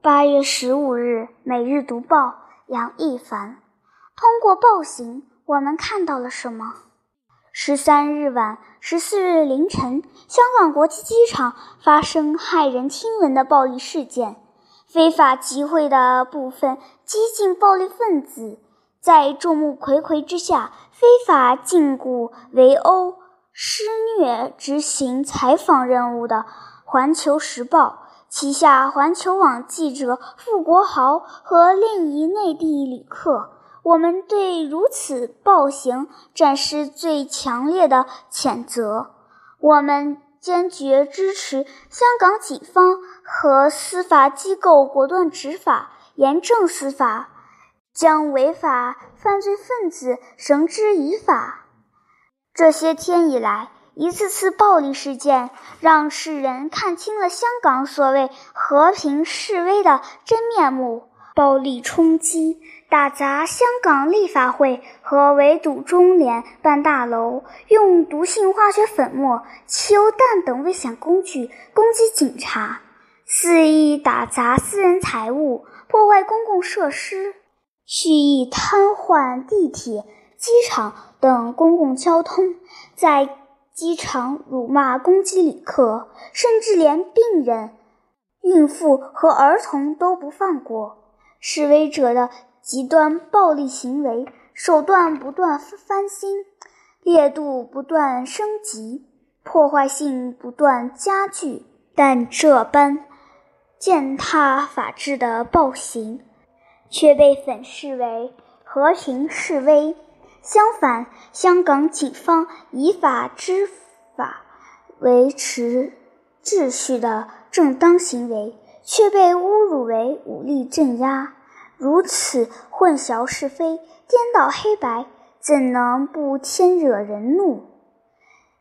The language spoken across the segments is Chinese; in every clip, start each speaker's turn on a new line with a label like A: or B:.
A: 八月十五日，《每日读报》杨一凡。通过暴行，我们看到了什么？十三日晚，十四日凌晨，香港国际机场发生骇人听闻的暴力事件。非法集会的部分激进暴力分子，在众目睽睽之下，非法禁锢、围殴、施虐执行采访任务的《环球时报》。旗下环球网记者傅国豪和另一内地旅客，我们对如此暴行展示最强烈的谴责。我们坚决支持香港警方和司法机构果断执法、严正司法，将违法犯罪分子绳之以法。这些天以来，一次次暴力事件让世人看清了香港所谓和平示威的真面目：暴力冲击、打砸香港立法会和围堵中联办大楼，用毒性化学粉末、汽油弹等危险工具攻击警察，肆意打砸私人财物、破坏公共设施，蓄意瘫痪地铁、机场等公共交通，在。机场辱骂、攻击旅客，甚至连病人、孕妇和儿童都不放过。示威者的极端暴力行为手段不断翻新，烈度不断升级，破坏性不断加剧。但这般践踏法治的暴行，却被粉饰为和平示威。相反，香港警方依法执法、维持秩序的正当行为，却被侮辱为武力镇压。如此混淆是非、颠倒黑白，怎能不添惹人怒？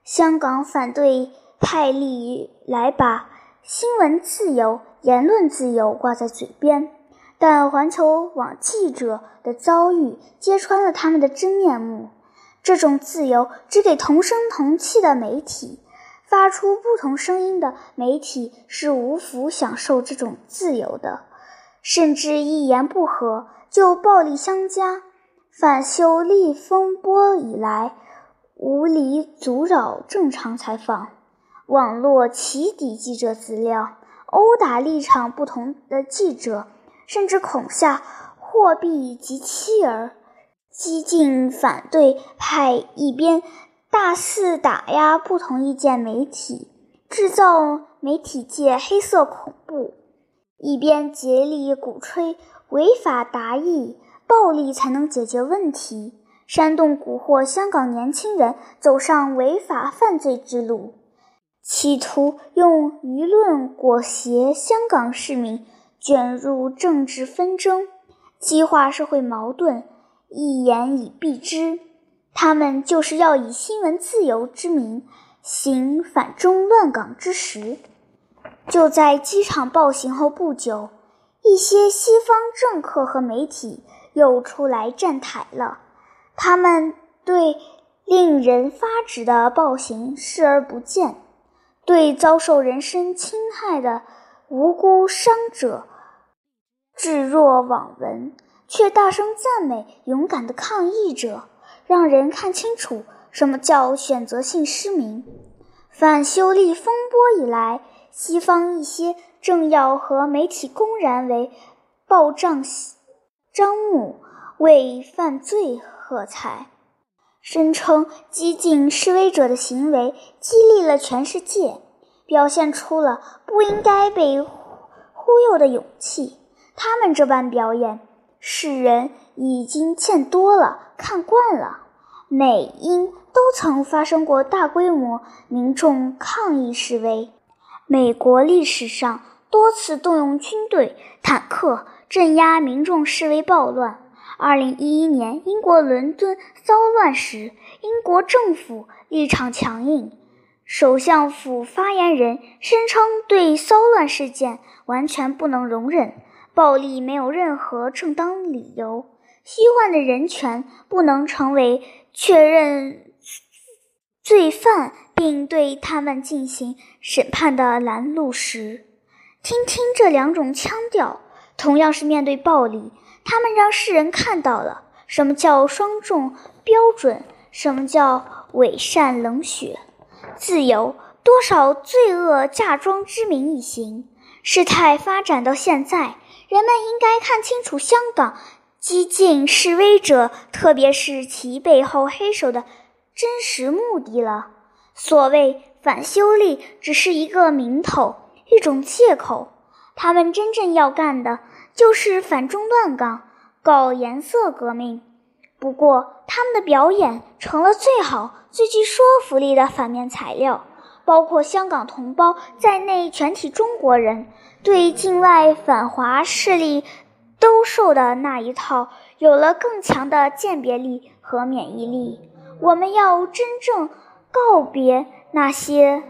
A: 香港反对派历来把新闻自由、言论自由挂在嘴边。但环球网记者的遭遇揭穿了他们的真面目。这种自由只给同声同气的媒体，发出不同声音的媒体是无福享受这种自由的。甚至一言不合就暴力相加。反修例风波以来，无理阻扰正常采访，网络起底记者资料，殴打立场不同的记者。甚至恐吓、货币及妻儿，激进反对派一边大肆打压不同意见媒体，制造媒体界黑色恐怖，一边竭力鼓吹违法达意、暴力才能解决问题，煽动蛊惑香港年轻人走上违法犯罪之路，企图用舆论裹挟香港市民。卷入政治纷争，激化社会矛盾，一言以蔽之，他们就是要以新闻自由之名行反中乱港之实。就在机场暴行后不久，一些西方政客和媒体又出来站台了。他们对令人发指的暴行视而不见，对遭受人身侵害的。无辜伤者置若罔闻，却大声赞美勇敢的抗议者，让人看清楚什么叫选择性失明。反修例风波以来，西方一些政要和媒体公然为报账张目，为犯罪喝彩，声称激进示威者的行为激励了全世界。表现出了不应该被忽悠的勇气。他们这般表演，世人已经见多了，看惯了。美英都曾发生过大规模民众抗议示威，美国历史上多次动用军队、坦克镇压民众示威暴乱。二零一一年英国伦敦骚乱时，英国政府立场强硬。首相府发言人声称，对骚乱事件完全不能容忍，暴力没有任何正当理由，虚幻的人权不能成为确认罪犯并对他们进行审判的拦路石。听听这两种腔调，同样是面对暴力，他们让世人看到了什么叫双重标准，什么叫伪善冷血。自由，多少罪恶嫁妆之名以行。事态发展到现在，人们应该看清楚香港激进示威者，特别是其背后黑手的真实目的了。所谓反修例，只是一个名头，一种借口。他们真正要干的，就是反中乱港，搞颜色革命。不过，他们的表演成了最好、最具说服力的反面材料。包括香港同胞在内，全体中国人对境外反华势力兜售的那一套，有了更强的鉴别力和免疫力。我们要真正告别那些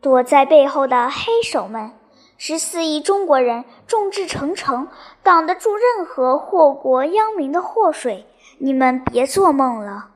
A: 躲在背后的黑手们。十四亿中国人众志成城，挡得住任何祸国殃民的祸水。你们别做梦了。